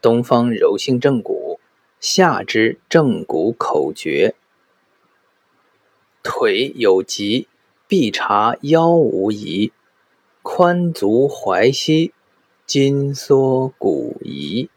东方柔性正骨，下肢正骨口诀。腿有疾必查腰无疑，髋足踝膝筋缩骨移。